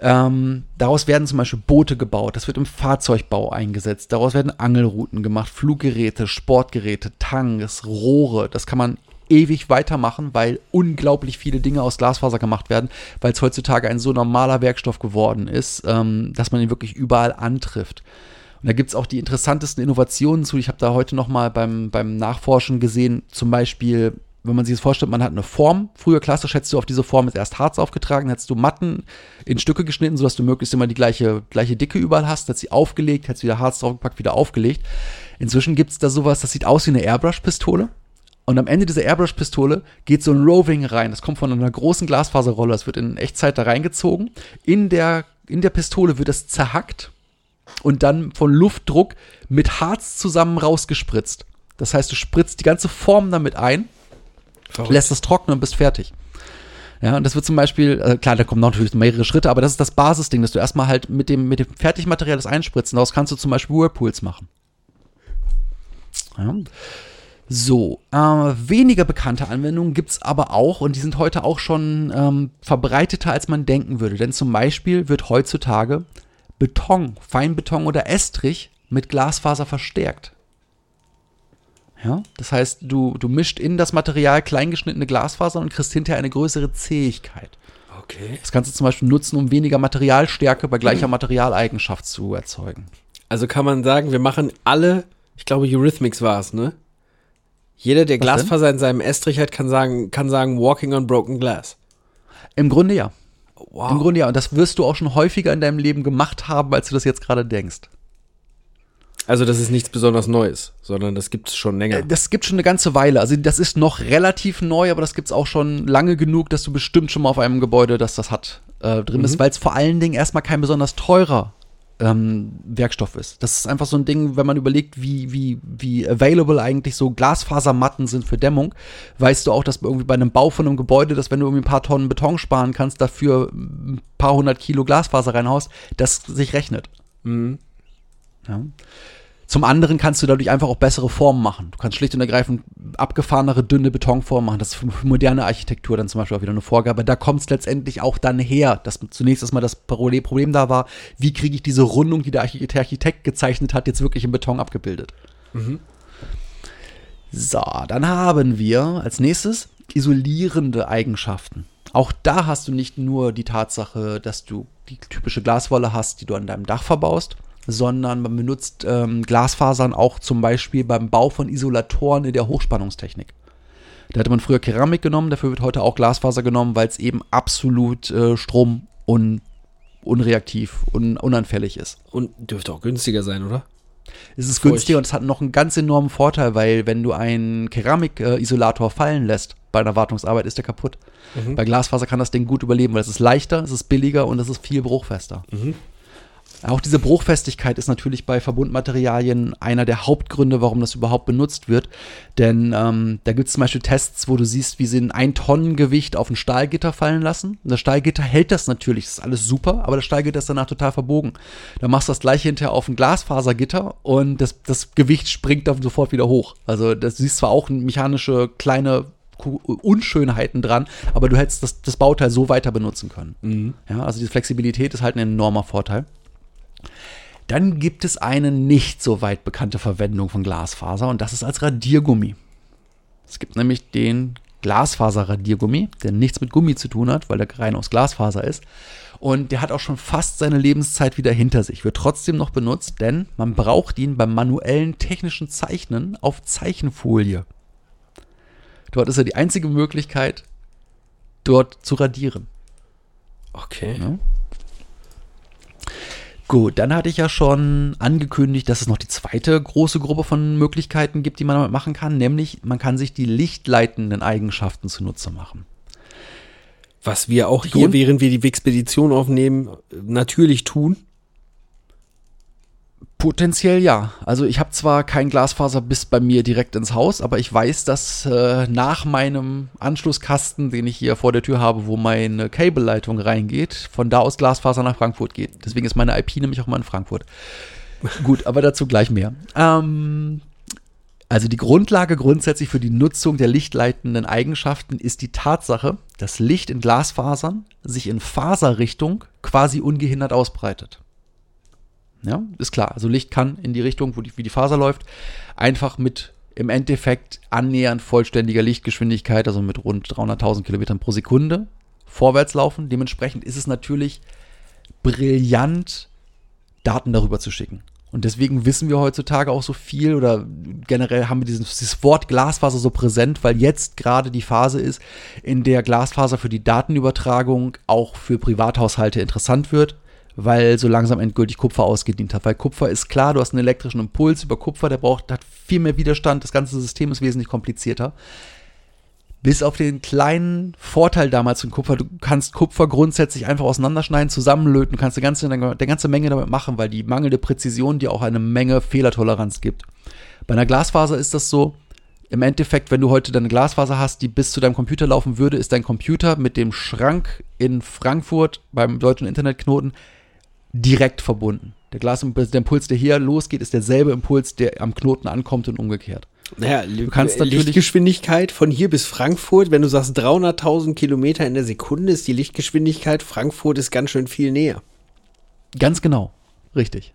Ähm, daraus werden zum Beispiel Boote gebaut, das wird im Fahrzeugbau eingesetzt, daraus werden Angelrouten gemacht, Fluggeräte, Sportgeräte, Tanks, Rohre, das kann man ewig weitermachen, weil unglaublich viele Dinge aus Glasfaser gemacht werden, weil es heutzutage ein so normaler Werkstoff geworden ist, ähm, dass man ihn wirklich überall antrifft. Und da gibt es auch die interessantesten Innovationen zu. Ich habe da heute noch mal beim, beim Nachforschen gesehen, zum Beispiel, wenn man sich das vorstellt, man hat eine Form. Früher klassisch hättest du auf diese Form jetzt erst Harz aufgetragen, hättest du Matten in Stücke geschnitten, sodass du möglichst immer die gleiche, gleiche Dicke überall hast, hättest sie aufgelegt, hättest wieder Harz draufgepackt, wieder aufgelegt. Inzwischen gibt es da sowas, das sieht aus wie eine Airbrush-Pistole. Und am Ende dieser Airbrush-Pistole geht so ein Roving rein. Das kommt von einer großen Glasfaserrolle. Das wird in Echtzeit da reingezogen. In der, in der Pistole wird es zerhackt und dann von Luftdruck mit Harz zusammen rausgespritzt. Das heißt, du spritzt die ganze Form damit ein, lässt es trocknen und bist fertig. Ja, und das wird zum Beispiel, äh, klar, da kommen noch natürlich mehrere Schritte, aber das ist das Basisding, dass du erstmal halt mit dem, mit dem Fertigmaterial das einspritzen. Daraus kannst du zum Beispiel Whirlpools machen. Ja. So, äh, weniger bekannte Anwendungen gibt es aber auch und die sind heute auch schon ähm, verbreiteter, als man denken würde. Denn zum Beispiel wird heutzutage Beton, Feinbeton oder Estrich mit Glasfaser verstärkt. Ja, das heißt, du, du mischt in das Material kleingeschnittene Glasfaser und kriegst hinterher eine größere Zähigkeit. Okay. Das kannst du zum Beispiel nutzen, um weniger Materialstärke bei gleicher Materialeigenschaft zu erzeugen. Also kann man sagen, wir machen alle, ich glaube Eurythmics war es, ne? Jeder, der Was denn? Glasfaser in seinem Estrich hat, kann sagen, kann sagen, walking on broken glass. Im Grunde ja. Wow. Im Grunde ja. Und das wirst du auch schon häufiger in deinem Leben gemacht haben, als du das jetzt gerade denkst. Also das ist nichts besonders Neues, sondern das gibt es schon länger. Äh, Das gibt schon eine ganze Weile. Also das ist noch relativ neu, aber das gibt es auch schon lange genug, dass du bestimmt schon mal auf einem Gebäude, das das hat, äh, drin ist, weil es vor allen Dingen erstmal kein besonders teurer ähm, Werkstoff ist. Das ist einfach so ein Ding, wenn man überlegt, wie, wie, wie available eigentlich so Glasfasermatten sind für Dämmung, weißt du auch, dass irgendwie bei einem Bau von einem Gebäude, dass wenn du irgendwie ein paar Tonnen Beton sparen kannst, dafür ein paar hundert Kilo Glasfaser reinhaust, das sich rechnet. Mhm. Ja. Zum anderen kannst du dadurch einfach auch bessere Formen machen. Du kannst schlicht und ergreifend abgefahrenere, dünne Betonformen machen. Das ist für moderne Architektur dann zum Beispiel auch wieder eine Vorgabe. Da kommt es letztendlich auch dann her, dass zunächst erstmal das Problem da war, wie kriege ich diese Rundung, die der Architekt, der Architekt gezeichnet hat, jetzt wirklich im Beton abgebildet. So, dann haben wir als nächstes isolierende Eigenschaften. Auch da hast du nicht nur die Tatsache, dass du die typische Glaswolle hast, die du an deinem Dach verbaust, sondern man benutzt ähm, Glasfasern auch zum Beispiel beim Bau von Isolatoren in der Hochspannungstechnik. Da hätte man früher Keramik genommen, dafür wird heute auch Glasfaser genommen, weil es eben absolut äh, strom- un unreaktiv und unanfällig ist. Und dürfte auch günstiger sein, oder? Es ist günstiger und es hat noch einen ganz enormen Vorteil, weil wenn du einen Keramikisolator fallen lässt bei einer Wartungsarbeit, ist der kaputt. Bei Glasfaser kann das Ding gut überleben, weil es ist leichter, es ist billiger und es ist viel bruchfester. Auch diese Bruchfestigkeit ist natürlich bei Verbundmaterialien einer der Hauptgründe, warum das überhaupt benutzt wird. Denn ähm, da gibt es zum Beispiel Tests, wo du siehst, wie sie ein 1 Tonnen Gewicht auf ein Stahlgitter fallen lassen. Und das Stahlgitter hält das natürlich, das ist alles super, aber das Stahlgitter ist danach total verbogen. Dann machst du das gleiche hinterher auf ein Glasfasergitter und das, das Gewicht springt dann sofort wieder hoch. Also das siehst zwar auch mechanische kleine Unschönheiten dran, aber du hättest das, das Bauteil so weiter benutzen können. Ja, also die Flexibilität ist halt ein enormer Vorteil. Dann gibt es eine nicht so weit bekannte Verwendung von Glasfaser und das ist als Radiergummi. Es gibt nämlich den Glasfaserradiergummi, der nichts mit Gummi zu tun hat, weil der rein aus Glasfaser ist. Und der hat auch schon fast seine Lebenszeit wieder hinter sich. Wird trotzdem noch benutzt, denn man braucht ihn beim manuellen technischen Zeichnen auf Zeichenfolie. Dort ist er die einzige Möglichkeit, dort zu radieren. Okay. Ja. Gut, dann hatte ich ja schon angekündigt, dass es noch die zweite große Gruppe von Möglichkeiten gibt, die man damit machen kann, nämlich man kann sich die lichtleitenden Eigenschaften zunutze machen. Was wir auch Die hier, Grund- während wir die Wixpedition aufnehmen, natürlich tun. Potenziell ja. Also ich habe zwar kein Glasfaser bis bei mir direkt ins Haus, aber ich weiß, dass äh, nach meinem Anschlusskasten, den ich hier vor der Tür habe, wo meine Kabelleitung reingeht, von da aus Glasfaser nach Frankfurt geht. Deswegen ist meine IP nämlich auch mal in Frankfurt. <laughs> Gut, aber dazu gleich mehr. Ähm, also die Grundlage grundsätzlich für die Nutzung der lichtleitenden Eigenschaften ist die Tatsache, dass Licht in Glasfasern sich in Faserrichtung quasi ungehindert ausbreitet. Ja, ist klar. Also Licht kann in die Richtung, wo die, wie die Faser läuft, einfach mit im Endeffekt annähernd vollständiger Lichtgeschwindigkeit, also mit rund 300.000 Kilometern pro Sekunde, vorwärts laufen. Dementsprechend ist es natürlich brillant, Daten darüber zu schicken. Und deswegen wissen wir heutzutage auch so viel oder generell haben wir dieses, dieses Wort Glasfaser so präsent, weil jetzt gerade die Phase ist, in der Glasfaser für die Datenübertragung auch für Privathaushalte interessant wird, weil so langsam endgültig Kupfer ausgedient hat. Weil Kupfer ist klar, du hast einen elektrischen Impuls über Kupfer, der braucht, hat viel mehr Widerstand, das ganze System ist wesentlich komplizierter. Bis auf den kleinen Vorteil damals von Kupfer, du kannst Kupfer grundsätzlich einfach auseinanderschneiden, zusammenlöten, kannst eine ganze, eine ganze Menge damit machen, weil die mangelnde Präzision dir auch eine Menge Fehlertoleranz gibt. Bei einer Glasfaser ist das so, im Endeffekt, wenn du heute deine Glasfaser hast, die bis zu deinem Computer laufen würde, ist dein Computer mit dem Schrank in Frankfurt beim deutschen Internetknoten direkt verbunden. Der Glas, der Impuls, der hier losgeht, ist derselbe Impuls, der am Knoten ankommt und umgekehrt. Naja, Du kannst natürlich- Lichtgeschwindigkeit von hier bis Frankfurt, wenn du sagst 300.000 Kilometer in der Sekunde, ist die Lichtgeschwindigkeit Frankfurt ist ganz schön viel näher. Ganz genau. Richtig.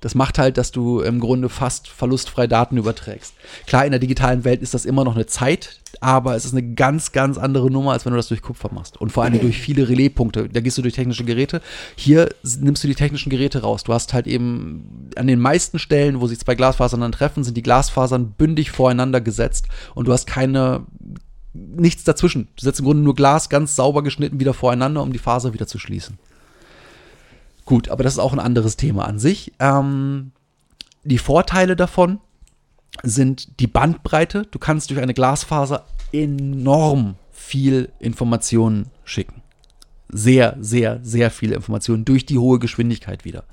Das macht halt, dass du im Grunde fast verlustfrei Daten überträgst. Klar, in der digitalen Welt ist das immer noch eine Zeit, aber es ist eine ganz, ganz andere Nummer, als wenn du das durch Kupfer machst. Und vor allem durch viele Relaispunkte. Da gehst du durch technische Geräte. Hier nimmst du die technischen Geräte raus. Du hast halt eben an den meisten Stellen, wo sich zwei Glasfasern dann treffen, sind die Glasfasern bündig voreinander gesetzt und du hast keine nichts dazwischen. Du setzt im Grunde nur Glas ganz sauber geschnitten wieder voreinander, um die Faser wieder zu schließen. Gut, aber das ist auch ein anderes Thema an sich. Ähm, die Vorteile davon sind die Bandbreite. Du kannst durch eine Glasfaser enorm viel Informationen schicken. Sehr, sehr, sehr viele Informationen durch die hohe Geschwindigkeit wieder.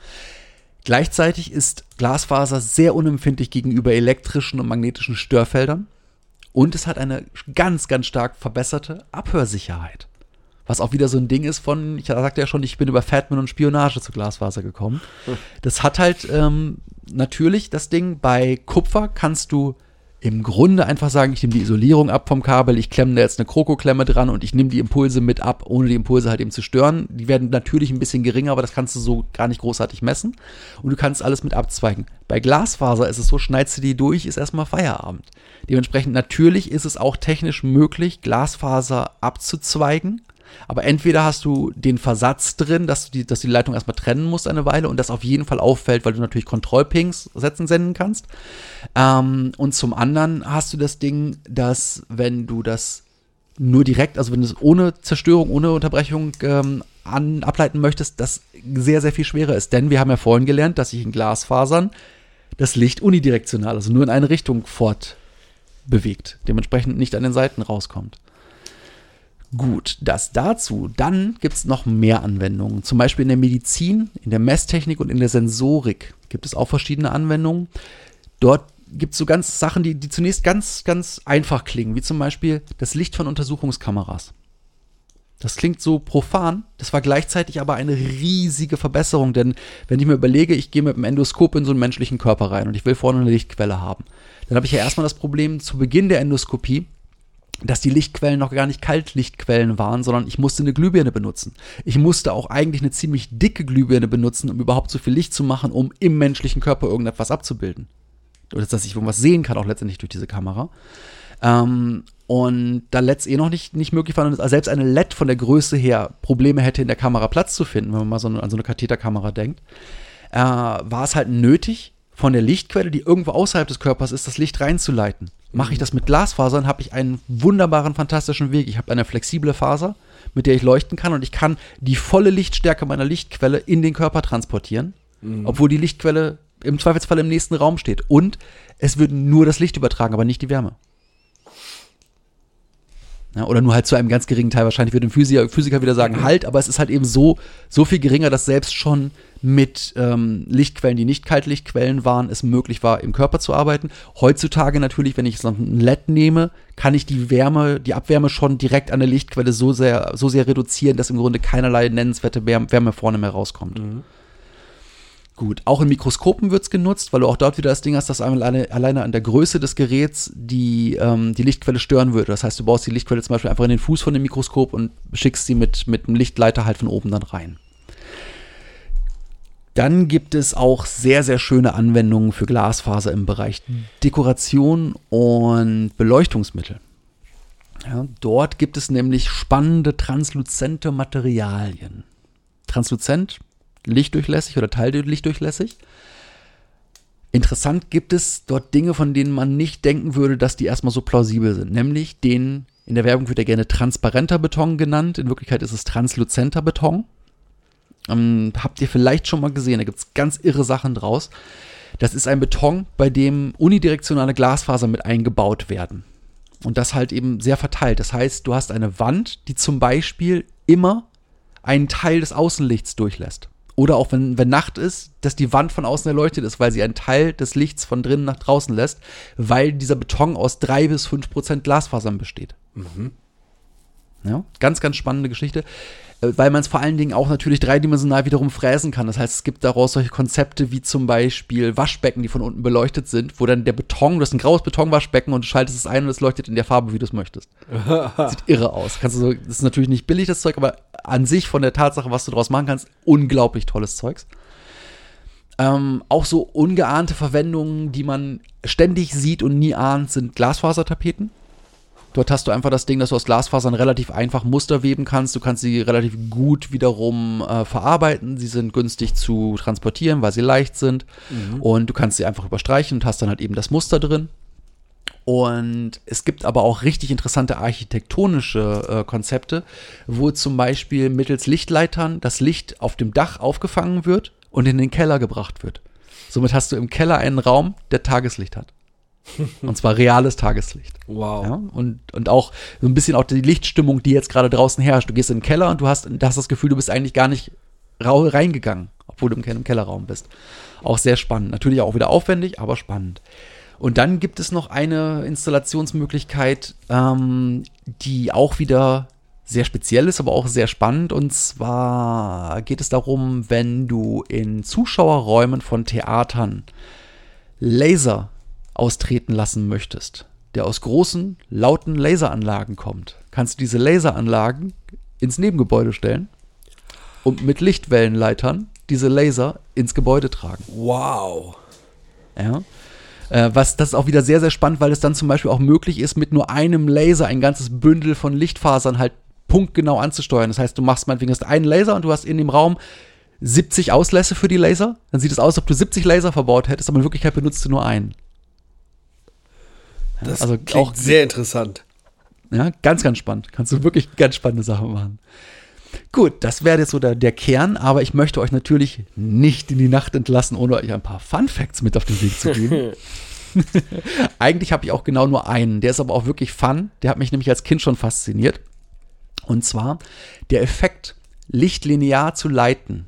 Gleichzeitig ist Glasfaser sehr unempfindlich gegenüber elektrischen und magnetischen Störfeldern und es hat eine ganz, ganz stark verbesserte Abhörsicherheit. Was auch wieder so ein Ding ist von, ich sagte ja schon, ich bin über Fatman und Spionage zu Glasfaser gekommen. Das hat halt ähm, natürlich das Ding, bei Kupfer kannst du im Grunde einfach sagen, ich nehme die Isolierung ab vom Kabel, ich klemme da jetzt eine Krokoklemme dran und ich nehme die Impulse mit ab, ohne die Impulse halt eben zu stören. Die werden natürlich ein bisschen geringer, aber das kannst du so gar nicht großartig messen. Und du kannst alles mit abzweigen. Bei Glasfaser ist es so, schneidest du die durch, ist erstmal Feierabend. Dementsprechend natürlich ist es auch technisch möglich, Glasfaser abzuzweigen. Aber entweder hast du den Versatz drin, dass du die, dass die Leitung erstmal trennen musst eine Weile und das auf jeden Fall auffällt, weil du natürlich Kontrollpings setzen senden kannst. Ähm, und zum anderen hast du das Ding, dass wenn du das nur direkt, also wenn du es ohne Zerstörung, ohne Unterbrechung ähm, an, ableiten möchtest, das sehr, sehr viel schwerer ist. Denn wir haben ja vorhin gelernt, dass sich in Glasfasern das Licht unidirektional, also nur in eine Richtung fortbewegt, dementsprechend nicht an den Seiten rauskommt. Gut, das dazu. Dann gibt es noch mehr Anwendungen. Zum Beispiel in der Medizin, in der Messtechnik und in der Sensorik gibt es auch verschiedene Anwendungen. Dort gibt es so ganz Sachen, die, die zunächst ganz, ganz einfach klingen, wie zum Beispiel das Licht von Untersuchungskameras. Das klingt so profan, das war gleichzeitig aber eine riesige Verbesserung, denn wenn ich mir überlege, ich gehe mit dem Endoskop in so einen menschlichen Körper rein und ich will vorne eine Lichtquelle haben, dann habe ich ja erstmal das Problem zu Beginn der Endoskopie, dass die Lichtquellen noch gar nicht Kaltlichtquellen waren, sondern ich musste eine Glühbirne benutzen. Ich musste auch eigentlich eine ziemlich dicke Glühbirne benutzen, um überhaupt so viel Licht zu machen, um im menschlichen Körper irgendetwas abzubilden. Oder dass ich irgendwas sehen kann, auch letztendlich durch diese Kamera. Ähm, und da LEDs eh noch nicht, nicht möglich waren, und selbst eine LED von der Größe her Probleme hätte, in der Kamera Platz zu finden, wenn man mal so an so eine Katheterkamera denkt, äh, war es halt nötig, von der Lichtquelle, die irgendwo außerhalb des Körpers ist, das Licht reinzuleiten. Mache ich das mit Glasfasern, habe ich einen wunderbaren, fantastischen Weg. Ich habe eine flexible Faser, mit der ich leuchten kann und ich kann die volle Lichtstärke meiner Lichtquelle in den Körper transportieren, obwohl die Lichtquelle im Zweifelsfall im nächsten Raum steht. Und es wird nur das Licht übertragen, aber nicht die Wärme. Oder nur halt zu einem ganz geringen Teil. Wahrscheinlich wird ein Physiker, Physiker wieder sagen, halt, aber es ist halt eben so, so viel geringer, dass selbst schon mit ähm, Lichtquellen, die nicht Kaltlichtquellen waren, es möglich war, im Körper zu arbeiten. Heutzutage natürlich, wenn ich so ein LED nehme, kann ich die Wärme, die Abwärme schon direkt an der Lichtquelle so sehr, so sehr reduzieren, dass im Grunde keinerlei nennenswerte Wärme, Wärme vorne mehr rauskommt. Gut, auch in Mikroskopen wird es genutzt, weil du auch dort wieder das Ding hast, dass alleine, alleine an der Größe des Geräts die, ähm, die Lichtquelle stören würde. Das heißt, du baust die Lichtquelle zum Beispiel einfach in den Fuß von dem Mikroskop und schickst sie mit, mit einem Lichtleiter halt von oben dann rein. Dann gibt es auch sehr, sehr schöne Anwendungen für Glasfaser im Bereich Dekoration und Beleuchtungsmittel. Ja, dort gibt es nämlich spannende transluzente Materialien. Transluzent, lichtdurchlässig oder teillichtdurchlässig. Interessant gibt es dort Dinge, von denen man nicht denken würde, dass die erstmal so plausibel sind. Nämlich den, in der Werbung wird er gerne transparenter Beton genannt. In Wirklichkeit ist es transluzenter Beton. Ähm, habt ihr vielleicht schon mal gesehen, da gibt es ganz irre Sachen draus. Das ist ein Beton, bei dem unidirektionale Glasfaser mit eingebaut werden. Und das halt eben sehr verteilt. Das heißt, du hast eine Wand, die zum Beispiel immer einen Teil des Außenlichts durchlässt. Oder auch wenn, wenn Nacht ist, dass die Wand von außen erleuchtet ist, weil sie einen Teil des Lichts von drinnen nach draußen lässt, weil dieser Beton aus drei bis fünf Prozent Glasfasern besteht. Ja, ganz, ganz spannende Geschichte, weil man es vor allen Dingen auch natürlich dreidimensional wiederum fräsen kann. Das heißt, es gibt daraus solche Konzepte wie zum Beispiel Waschbecken, die von unten beleuchtet sind, wo dann der Beton, du hast ein graues Betonwaschbecken und du schaltest es ein und es leuchtet in der Farbe, wie du es möchtest. <laughs> Sieht irre aus. Kannst du so, das ist natürlich nicht billig, das Zeug, aber an sich von der Tatsache, was du daraus machen kannst, unglaublich tolles Zeugs. Ähm, auch so ungeahnte Verwendungen, die man ständig sieht und nie ahnt, sind Glasfasertapeten. Dort hast du einfach das Ding, dass du aus Glasfasern relativ einfach Muster weben kannst. Du kannst sie relativ gut wiederum äh, verarbeiten. Sie sind günstig zu transportieren, weil sie leicht sind. Und du kannst sie einfach überstreichen und hast dann halt eben das Muster drin. Und es gibt aber auch richtig interessante architektonische äh, Konzepte, wo zum Beispiel mittels Lichtleitern das Licht auf dem Dach aufgefangen wird und in den Keller gebracht wird. Somit hast du im Keller einen Raum, der Tageslicht hat. Und zwar reales Tageslicht. Wow. Ja, und, und auch so ein bisschen auch die Lichtstimmung, die jetzt gerade draußen herrscht. Du gehst in den Keller und du hast, du hast das Gefühl, du bist eigentlich gar nicht rau reingegangen, obwohl du im, im Kellerraum bist. Auch sehr spannend. Natürlich auch wieder aufwendig, aber spannend. Und dann gibt es noch eine Installationsmöglichkeit, ähm, die auch wieder sehr speziell ist, aber auch sehr spannend. Und zwar geht es darum, wenn du in Zuschauerräumen von Theatern Laser austreten lassen möchtest, der aus großen, lauten Laseranlagen kommt, kannst du diese Laseranlagen ins Nebengebäude stellen und mit Lichtwellenleitern diese Laser ins Gebäude tragen. Wow. Ja. Äh, was das ist auch wieder sehr, sehr spannend, weil es dann zum Beispiel auch möglich ist, mit nur einem Laser ein ganzes Bündel von Lichtfasern halt punktgenau anzusteuern. Das heißt, du machst meinetwegen hast einen Laser und du hast in dem Raum 70 Auslässe für die Laser. Dann sieht es aus, als ob du 70 Laser verbaut hättest, aber in Wirklichkeit benutzt du nur einen. Das also auch sehr interessant. ja, ganz, ganz spannend. Kannst du wirklich ganz spannende Sachen machen. Gut, das wäre jetzt so der, der Kern, aber ich möchte euch natürlich nicht in die Nacht entlassen, ohne euch ein paar Fun Facts mit auf den Weg zu geben. <laughs> <laughs> Eigentlich habe ich auch genau nur einen, der ist aber auch wirklich fun. Der hat mich nämlich als Kind schon fasziniert. Und zwar der Effekt, Licht linear zu leiten,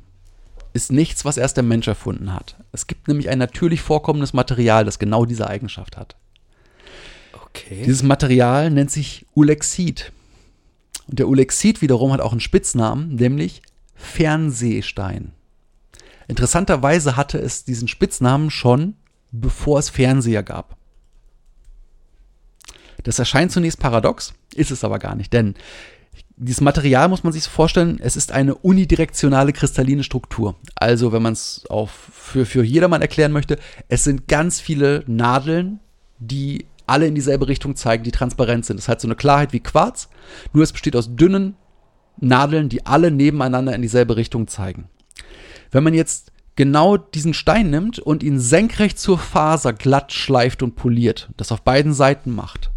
ist nichts, was erst der Mensch erfunden hat. Es gibt nämlich ein natürlich vorkommendes Material, das genau diese Eigenschaft hat. Okay. Dieses Material nennt sich Ulexid. Und der Ulexid wiederum hat auch einen Spitznamen, nämlich Fernsehstein. Interessanterweise hatte es diesen Spitznamen schon, bevor es Fernseher gab. Das erscheint zunächst paradox, ist es aber gar nicht, denn dieses Material muss man sich vorstellen, es ist eine unidirektionale kristalline Struktur. Also, wenn man es auch für, für jedermann erklären möchte, es sind ganz viele Nadeln, die alle in dieselbe Richtung zeigen, die transparent sind. Das hat so eine Klarheit wie Quarz, nur es besteht aus dünnen Nadeln, die alle nebeneinander in dieselbe Richtung zeigen. Wenn man jetzt genau diesen Stein nimmt und ihn senkrecht zur Faser glatt schleift und poliert, das auf beiden Seiten macht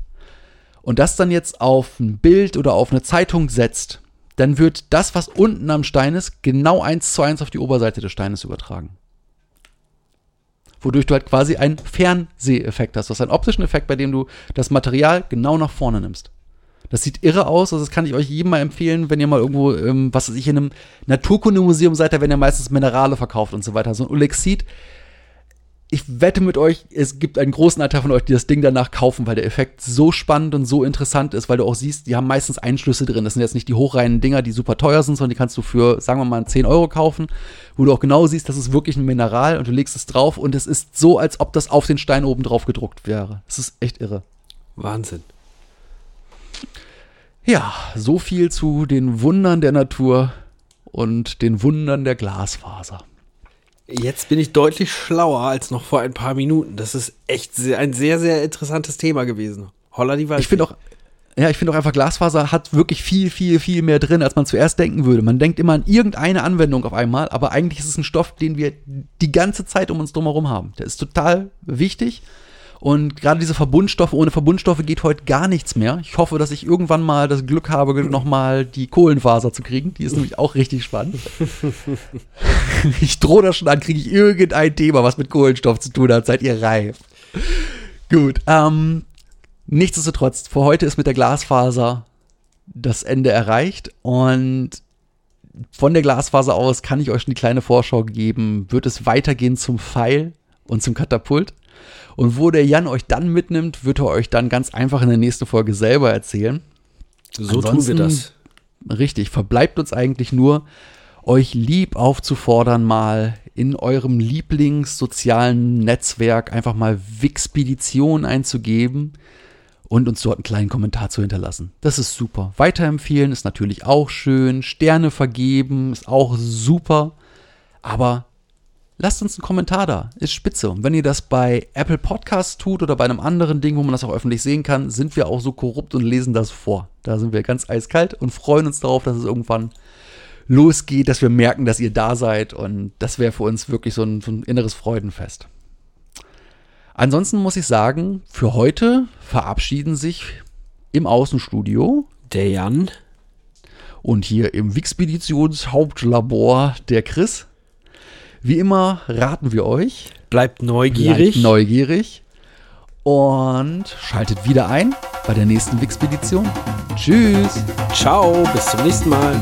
und das dann jetzt auf ein Bild oder auf eine Zeitung setzt, dann wird das, was unten am Stein ist, genau eins zu eins auf die Oberseite des Steines übertragen. Wodurch du halt quasi einen Fernseheffekt hast. Du hast einen optischen Effekt, bei dem du das Material genau nach vorne nimmst. Das sieht irre aus, also das kann ich euch jedem mal empfehlen, wenn ihr mal irgendwo, ähm, was weiß ich, in einem Naturkundemuseum seid, da werden ja meistens Minerale verkauft und so weiter. So ein Ulexit, ich wette mit euch, es gibt einen großen Anteil von euch, die das Ding danach kaufen, weil der Effekt so spannend und so interessant ist, weil du auch siehst, die haben meistens Einschlüsse drin. Das sind jetzt nicht die hochreinen Dinger, die super teuer sind, sondern die kannst du für, sagen wir mal, 10 Euro kaufen, wo du auch genau siehst, das ist wirklich ein Mineral und du legst es drauf und es ist so, als ob das auf den Stein oben drauf gedruckt wäre. Das ist echt irre. Wahnsinn. Ja, so viel zu den Wundern der Natur und den Wundern der Glasfaser. Jetzt bin ich deutlich schlauer als noch vor ein paar Minuten. Das ist echt sehr, ein sehr, sehr interessantes Thema gewesen. Holla die Waldfee. Ich finde auch, ja, ich finde auch einfach, Glasfaser hat wirklich viel, viel, viel mehr drin, als man zuerst denken würde. Man denkt immer an irgendeine Anwendung auf einmal, aber eigentlich ist es ein Stoff, den wir die ganze Zeit um uns drumherum haben. Der ist total wichtig. Und gerade diese Verbundstoffe, ohne Verbundstoffe geht heute gar nichts mehr. Ich hoffe, dass ich irgendwann mal das Glück habe, nochmal die Kohlenfaser zu kriegen. Die ist nämlich auch richtig spannend. <laughs> ich drohe da schon an, kriege ich irgendein Thema, was mit Kohlenstoff zu tun hat. Seid ihr reif? Gut. Ähm, nichtsdestotrotz, für heute ist mit der Glasfaser das Ende erreicht. Und von der Glasfaser aus kann ich euch schon die kleine Vorschau geben. Wird es weitergehen zum Pfeil und zum Katapult? Und wo der Jan euch dann mitnimmt, wird er euch dann ganz einfach in der nächsten Folge selber erzählen. so tun wir das. Richtig, verbleibt uns eigentlich nur, euch lieb aufzufordern, mal in eurem Lieblingssozialen Netzwerk einfach mal Wixpedition einzugeben und uns dort einen kleinen Kommentar zu hinterlassen. Das ist super. Weiterempfehlen ist natürlich auch schön. Sterne vergeben ist auch super. Aber lasst uns einen Kommentar da. Ist spitze. Und wenn ihr das bei Apple Podcasts tut oder bei einem anderen Ding, wo man das auch öffentlich sehen kann, sind wir auch so korrupt und lesen das vor. Da sind wir ganz eiskalt und freuen uns darauf, dass es irgendwann losgeht, dass wir merken, dass ihr da seid. Und das wäre für uns wirklich so ein, so ein inneres Freudenfest. Ansonsten muss ich sagen, für heute verabschieden sich im Außenstudio Der Jan. und hier im Wixpeditionshauptlabor der Chris. Wie immer raten wir euch, Bleibt neugierig. Bleibt neugierig und schaltet wieder ein bei der nächsten Wixpedition. Tschüss! Ciao, bis zum nächsten Mal.